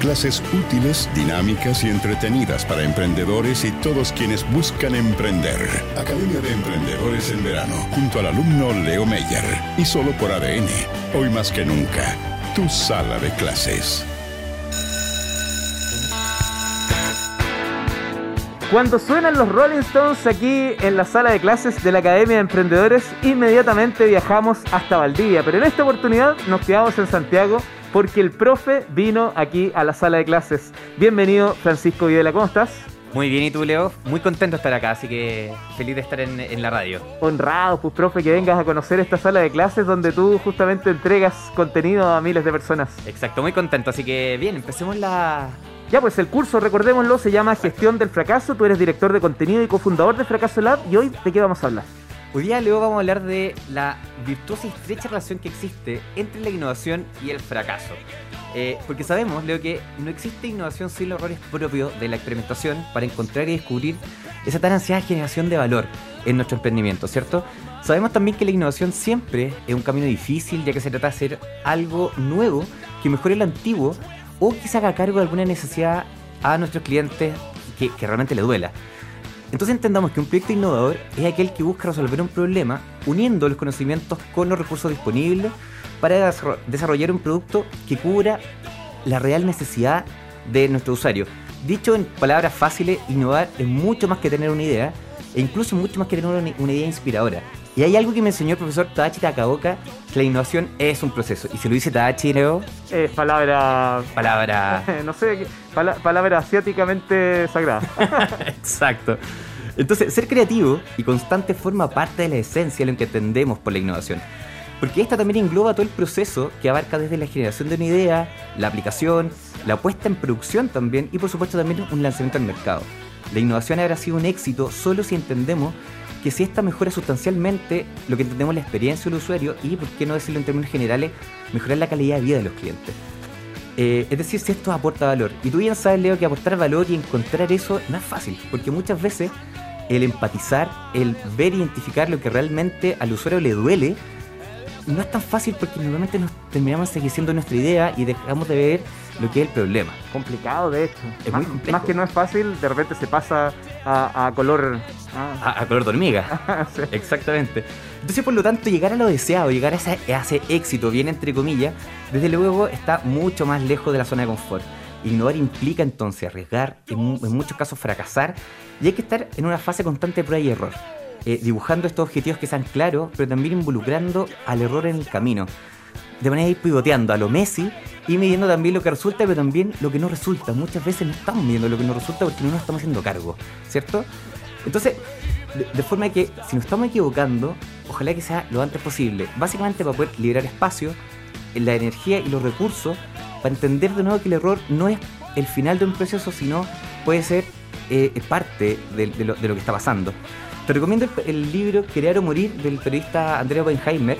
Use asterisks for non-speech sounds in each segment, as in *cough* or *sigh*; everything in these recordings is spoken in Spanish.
Clases útiles, dinámicas y entretenidas para emprendedores y todos quienes buscan emprender. Academia de Emprendedores en verano, junto al alumno Leo Meyer. Y solo por ADN. Hoy más que nunca, tu sala de clases. Cuando suenan los Rolling Stones aquí en la sala de clases de la Academia de Emprendedores, inmediatamente viajamos hasta Valdivia. Pero en esta oportunidad nos quedamos en Santiago porque el profe vino aquí a la sala de clases. Bienvenido, Francisco Videla, ¿cómo estás? Muy bien, ¿y tú, Leo? Muy contento de estar acá, así que feliz de estar en, la radio. Honrado, pues, profe, que vengas a conocer esta sala de clases donde tú justamente entregas contenido a miles de personas. Exacto, muy contento, así que bien, empecemos la... Ya, pues el curso, recordémoslo, se llama Gestión del Fracaso. Tú eres director de contenido y cofundador de Fracaso Lab. ¿Y hoy de qué vamos a hablar? Hoy día, luego vamos a hablar de la virtuosa y estrecha relación que existe entre la innovación y el fracaso. Eh, porque sabemos, Leo, que no existe innovación sin los errores propios de la experimentación para encontrar y descubrir esa tan ansiada generación de valor en nuestro emprendimiento, ¿cierto? Sabemos también que la innovación siempre es un camino difícil, ya que se trata de hacer algo nuevo que mejore lo antiguo o que se haga cargo de alguna necesidad a nuestros clientes que, que realmente le duela. Entonces entendamos que un proyecto innovador es aquel que busca resolver un problema uniendo los conocimientos con los recursos disponibles para desarrollar un producto que cubra la real necesidad de nuestro usuario. Dicho en palabras fáciles, innovar es mucho más que tener una idea e incluso mucho más que tener una, idea inspiradora. Y hay algo que me enseñó el profesor Tadachi Takaoka, que la innovación es un proceso. Y si lo dice Tadachi, Leo... Es palabra... Palabra... *laughs* no sé, palabra asiáticamente sagrada. *laughs* Exacto. Entonces, ser creativo y constante forma parte de la esencia de lo que entendemos por la innovación. Porque esta también engloba todo el proceso que abarca desde la generación de una idea, la aplicación, la puesta en producción también y por supuesto también un lanzamiento al mercado. La innovación habrá sido un éxito solo si entendemos que si esta mejora sustancialmente lo que entendemos la experiencia del usuario y, por qué no decirlo en términos generales, mejorar la calidad de vida de los clientes. Eh, es decir, si esto aporta valor. Y tú bien sabes, Leo, que aportar valor y encontrar eso no es fácil, porque muchas veces el empatizar, el ver identificar lo que realmente al usuario le duele, no es tan fácil porque normalmente nos terminamos seguiendo nuestra idea y dejamos de ver lo que es el problema. Complicado, de hecho. Es más, muy complejo. Más que no es fácil, de repente se pasa a, color... A, color de hormiga. *laughs* Exactamente. Entonces, por lo tanto, llegar a lo deseado, llegar a ese, a ese éxito, bien entre comillas, desde luego está mucho más lejos de la zona de confort. Innovar implica entonces arriesgar, en, muchos casos fracasar, y hay que estar en una fase constante de prueba y error, eh, dibujando estos objetivos que sean claros, pero también involucrando al error en el camino. De manera de ir pivoteando a lo Messi y midiendo también lo que resulta, pero también lo que no resulta. Muchas veces no estamos midiendo lo que no resulta porque no nos estamos haciendo cargo, ¿cierto? Entonces, de, de forma que si nos estamos equivocando, ojalá que sea lo antes posible. Básicamente para poder liberar espacio, la energía y los recursos para entender de nuevo que el error no es el final de un proceso, sino puede ser eh, parte de, lo, que está pasando. Te recomiendo el, libro Crear o Morir del periodista Andrea Oppenheimer.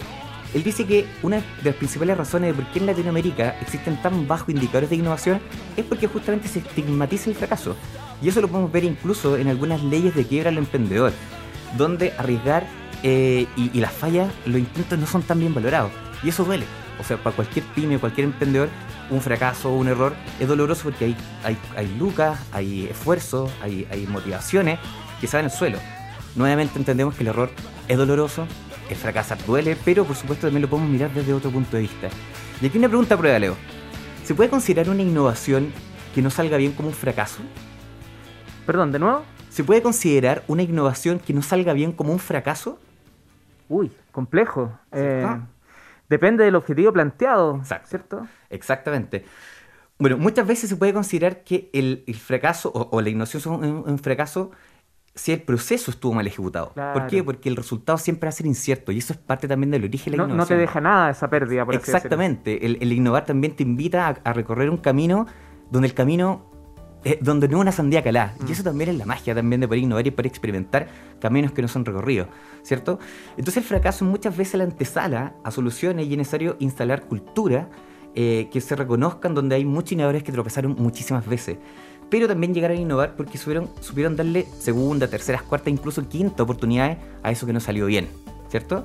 Él dice que una de las principales razones de por qué en Latinoamérica existen tan bajos indicadores de innovación es porque justamente se estigmatiza el fracaso. Y eso lo podemos ver incluso en algunas leyes de quiebra al emprendedor, donde arriesgar eh, y, y las fallas, los intentos no son tan bien valorados. Y eso duele. O sea, para cualquier pyme, cualquier emprendedor, un fracaso o un error es doloroso porque hay, hay, hay lucas, hay esfuerzo, hay, hay motivaciones que se van el suelo. Nuevamente entendemos que el error es doloroso, el fracasar duele, pero por supuesto también lo podemos mirar desde otro punto de vista. Y aquí una pregunta prueba, Leo. ¿Se puede considerar una innovación que no salga bien como un fracaso? Perdón, ¿de nuevo? ¿Se puede considerar una innovación que no salga bien como un fracaso? Uy, complejo. Eh, Depende del objetivo planteado, ¿cierto? Exactamente. Bueno, muchas veces se puede considerar que el, fracaso o, la innovación son un, fracaso si el proceso estuvo mal ejecutado. ¿Por qué? Porque el resultado siempre va a ser incierto y eso es parte también del origen de la innovación. No te deja nada esa pérdida, Exactamente. el, innovar también te invita a, recorrer un camino donde el camino eh, donde no es una sandía calada. Y Mm. eso también es la magia también de poder innovar y poder experimentar caminos que no son recorridos, ¿cierto? Entonces el fracaso es muchas veces la antesala a soluciones y es necesario instalar cultura eh, que se reconozcan donde hay muchos innovadores que tropezaron muchísimas veces. Pero también llegaron a innovar porque supieron, supieron darle segunda, terceras, cuartas, incluso quinta oportunidades a eso que no salió bien, ¿cierto?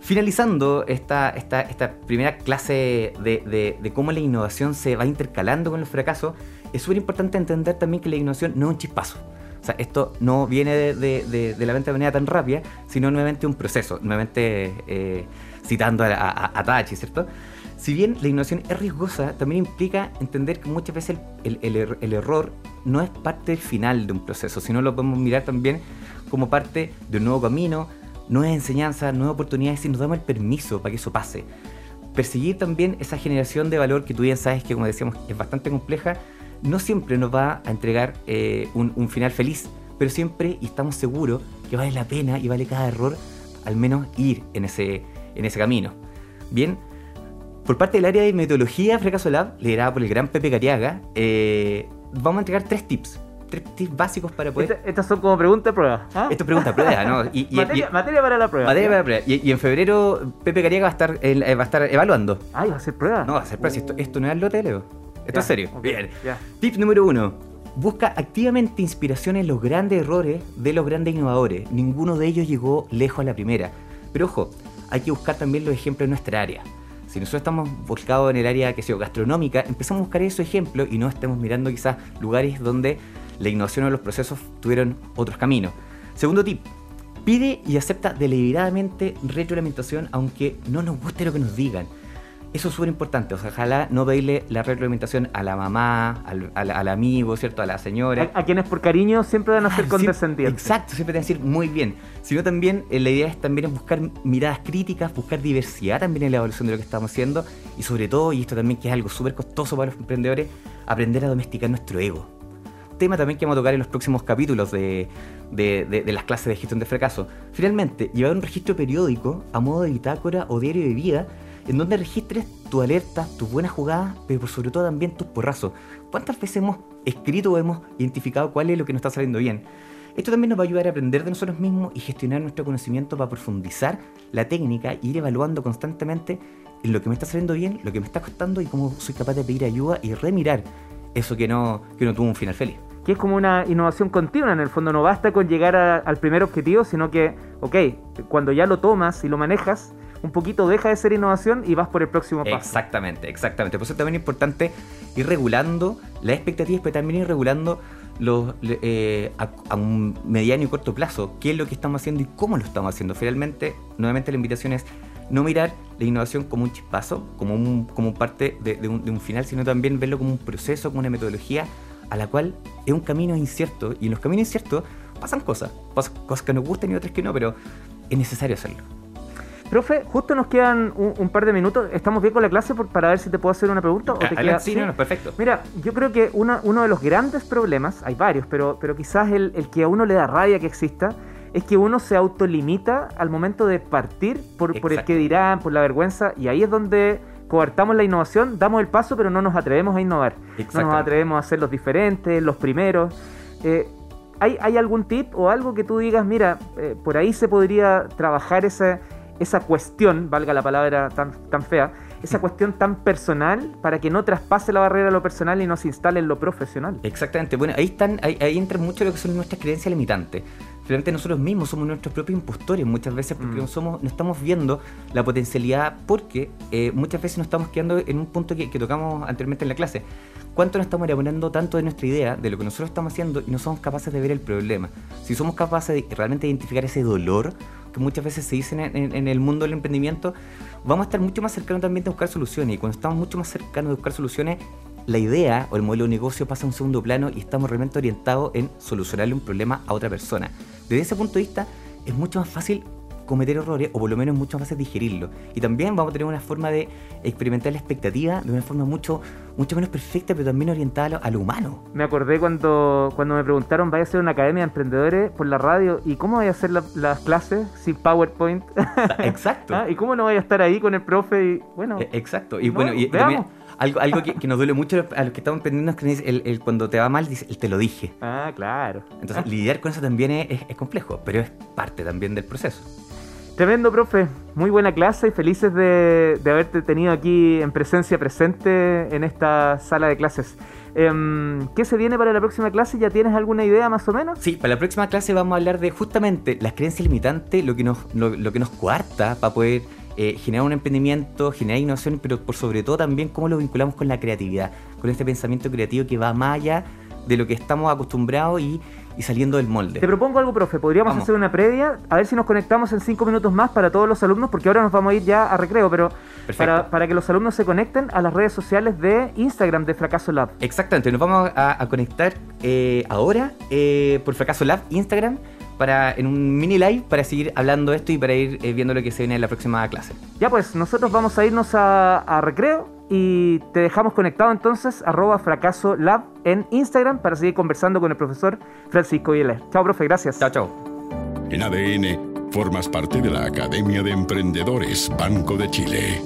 Finalizando esta, esta, esta primera clase de, de- de cómo la innovación se va intercalando con los fracasos, es súper importante entender también que la innovación no es un chispazo. O sea, esto no viene de, de- de- de la mente de manera tan rápida, sino nuevamente un proceso, nuevamente eh, citando a, a, a Tachi, ¿cierto? Si bien la innovación es riesgosa, también implica entender que muchas veces el, el- el er- el error no es parte del final de un proceso, sino lo podemos mirar también como parte de un nuevo camino, nuevas enseñanzas, nuevas oportunidades, y nos damos el permiso para que eso pase. Perseguir también esa generación de valor que tú bien sabes que, como decíamos, es bastante compleja, no siempre nos va a entregar eh, un, un final feliz, pero siempre y estamos seguros que vale la pena y vale cada error al menos ir en ese, en ese camino. Bien, por parte del área de metodología Fracaso Lab, liderada por el gran Pepe Cariaga, eh, vamos a entregar tres tips. Tres tips básicos para poder... Esta- estas son como preguntas de prueba. ¿ah? Esto es pregunta prueba, ¿no? *laughs* Y, y- materia, y- materia para la prueba. materia para prueba. Y- en febrero Pepe Cariaga va a estar, eh, va a estar evaluando. Ay, va a ser prueba. No, va a ser prueba. si Esto, esto no es al lote, Leo. Esto es serio. Bien. Tip número uno. Busca activamente inspiración en los grandes errores de los grandes innovadores. Ninguno de ellos llegó lejos a la primera. Pero ojo, hay que buscar también los ejemplos en nuestra área. Si nosotros estamos volcados en el área que sea gastronómica, empezamos a buscar esos ejemplos y no estemos mirando quizás lugares donde la innovación o los procesos tuvieron otros caminos. Segundo tip, pide y acepta deliberadamente retroalimentación aunque no nos guste lo que nos digan. Eso es súper importante, o sea, ojalá no pedirle la retroalimentación a la mamá, al, al- al amigo, ¿cierto? A la señora. A, a quienes por cariño siempre van a ser Ah, condescendientes. Exacto, siempre te van a decir muy bien. Sino también eh, la idea es también es buscar miradas críticas, buscar diversidad también en la evaluación de lo que estamos haciendo y sobre todo, y esto también que es algo súper costoso para los emprendedores, aprender a domesticar nuestro ego. Tema también que vamos a tocar en los próximos capítulos de, de- de- de las clases de gestión de fracaso. Finalmente, llevar un registro periódico a modo de bitácora o diario de vida en donde registres tus alertas, tus buenas jugadas, pero sobre todo también tus porrazos. ¿Cuántas veces hemos escrito o hemos identificado cuál es lo que nos está saliendo bien? Esto también nos va a ayudar a aprender de nosotros mismos y gestionar nuestro conocimiento para profundizar la técnica e ir evaluando constantemente en lo que me está saliendo bien, lo que me está costando y cómo soy capaz de pedir ayuda y remirar eso que no, que no tuvo un final feliz. que es como una innovación continua en el fondo. No basta con llegar a- al primer objetivo, sino que, ok, cuando ya lo tomas y lo manejas, un poquito deja de ser innovación y vas por el próximo paso. Exactamente, exactamente. Por eso también es importante ir regulando las expectativas, pero también ir regulando los, eh, a, un mediano y corto plazo, qué es lo que estamos haciendo y cómo lo estamos haciendo. Finalmente, nuevamente la invitación es no mirar la innovación como un chispazo, como, como parte de, de un, de un final, sino también verlo como un proceso, como una metodología a la cual es un camino incierto. Y en los caminos inciertos pasan cosas, pasan cosas que nos gustan y otras que no, pero es necesario hacerlo. Profe, justo nos quedan un, un par de minutos. ¿Estamos bien con la clase por- para ver si te puedo hacer una pregunta? ¿O te queda- sí, sí? no, no, perfecto. Mira, yo creo que una- uno de los grandes problemas, hay varios, pero, pero quizás el, el que a uno le da rabia que exista, es que uno se autolimita al momento de partir por, por el que dirán, por la vergüenza, y ahí es donde coartamos la innovación, damos el paso, pero no nos atrevemos a innovar. No nos atrevemos a ser los diferentes, los primeros. Eh, ¿hay, hay algún tip o algo que tú digas, mira, eh, por ahí se podría trabajar esa, esa cuestión, valga la palabra tan, tan fea, esa cuestión tan personal para que no traspase la barrera de lo personal y no se instale en lo profesional? Exactamente, bueno, ahí están, ahí, ahí entra mucho lo que son nuestras creencias limitantes. Finalmente nosotros mismos somos nuestros propios impostores muchas veces porque Mm. no, somos, no estamos viendo la potencialidad porque eh, muchas veces nos estamos quedando en un punto que, que tocamos anteriormente en la clase. ¿Cuánto nos estamos elaborando tanto de nuestra idea, de lo que nosotros estamos haciendo y no somos capaces de ver el problema? Si somos capaces de realmente identificar ese dolor que muchas veces se dice en, en- en el mundo del emprendimiento, vamos a estar mucho más cercanos también de buscar soluciones. Y cuando estamos mucho más cercanos de buscar soluciones, la idea o el modelo de negocio pasa a un segundo plano y estamos realmente orientados en solucionarle un problema a otra persona. Desde ese punto de vista, es mucho más fácil cometer errores o por lo menos mucho más digerirlo. Y también vamos a tener una forma de experimentar la expectativa de una forma mucho, mucho menos perfecta, pero también orientada a lo, a lo humano. Me acordé cuando, cuando me preguntaron, ¿vaya a ser una academia de emprendedores por la radio? ¿Y cómo vaya a hacer la- las clases sin PowerPoint? Exacto. *laughs* ¿Ah? ¿Y cómo no vaya a estar ahí con el profe? Y, bueno, Eh, Exacto. Y No, bueno, y, veamos. también Algo, algo *laughs* que, nos duele mucho a los que estamos emprendiendo es que el, cuando te va mal, dice, el te lo dije. Ah, claro. Entonces, lidiar con eso también es, es complejo, pero es parte también del proceso. Tremendo, profe. Muy buena clase y felices de, haberte tenido aquí en presencia presente en esta sala de clases. Em, ¿Qué se viene para la próxima clase? ¿Ya tienes alguna idea más o menos? Sí, para la próxima clase vamos a hablar de justamente las creencias limitantes, lo que nos, lo, que nos cuarta para poder eh, generar un emprendimiento, generar innovación, pero por sobre todo también cómo lo vinculamos con la creatividad, con este pensamiento creativo que va más allá de lo que estamos acostumbrados y y saliendo del molde. Te propongo algo, profe. Podríamos hacer una previa, a ver si nos conectamos en cinco minutos más para todos los alumnos, porque ahora nos vamos a ir ya a recreo, pero para, para, que los alumnos se conecten a las redes sociales de Instagram de Fracaso Lab. Exactamente, nos vamos a, conectar eh, ahora eh, por Fracaso Lab Instagram para en un mini live para seguir hablando esto y para ir eh, viendo lo que se viene en la próxima clase. Ya pues, nosotros vamos a irnos a, a recreo y te dejamos conectado entonces arroba fracaso lab en Instagram para seguir conversando con el profesor Francisco Vieler. Chao, profe, gracias. Chao, chao. En ADN formas parte de la Academia de Emprendedores Banco de Chile.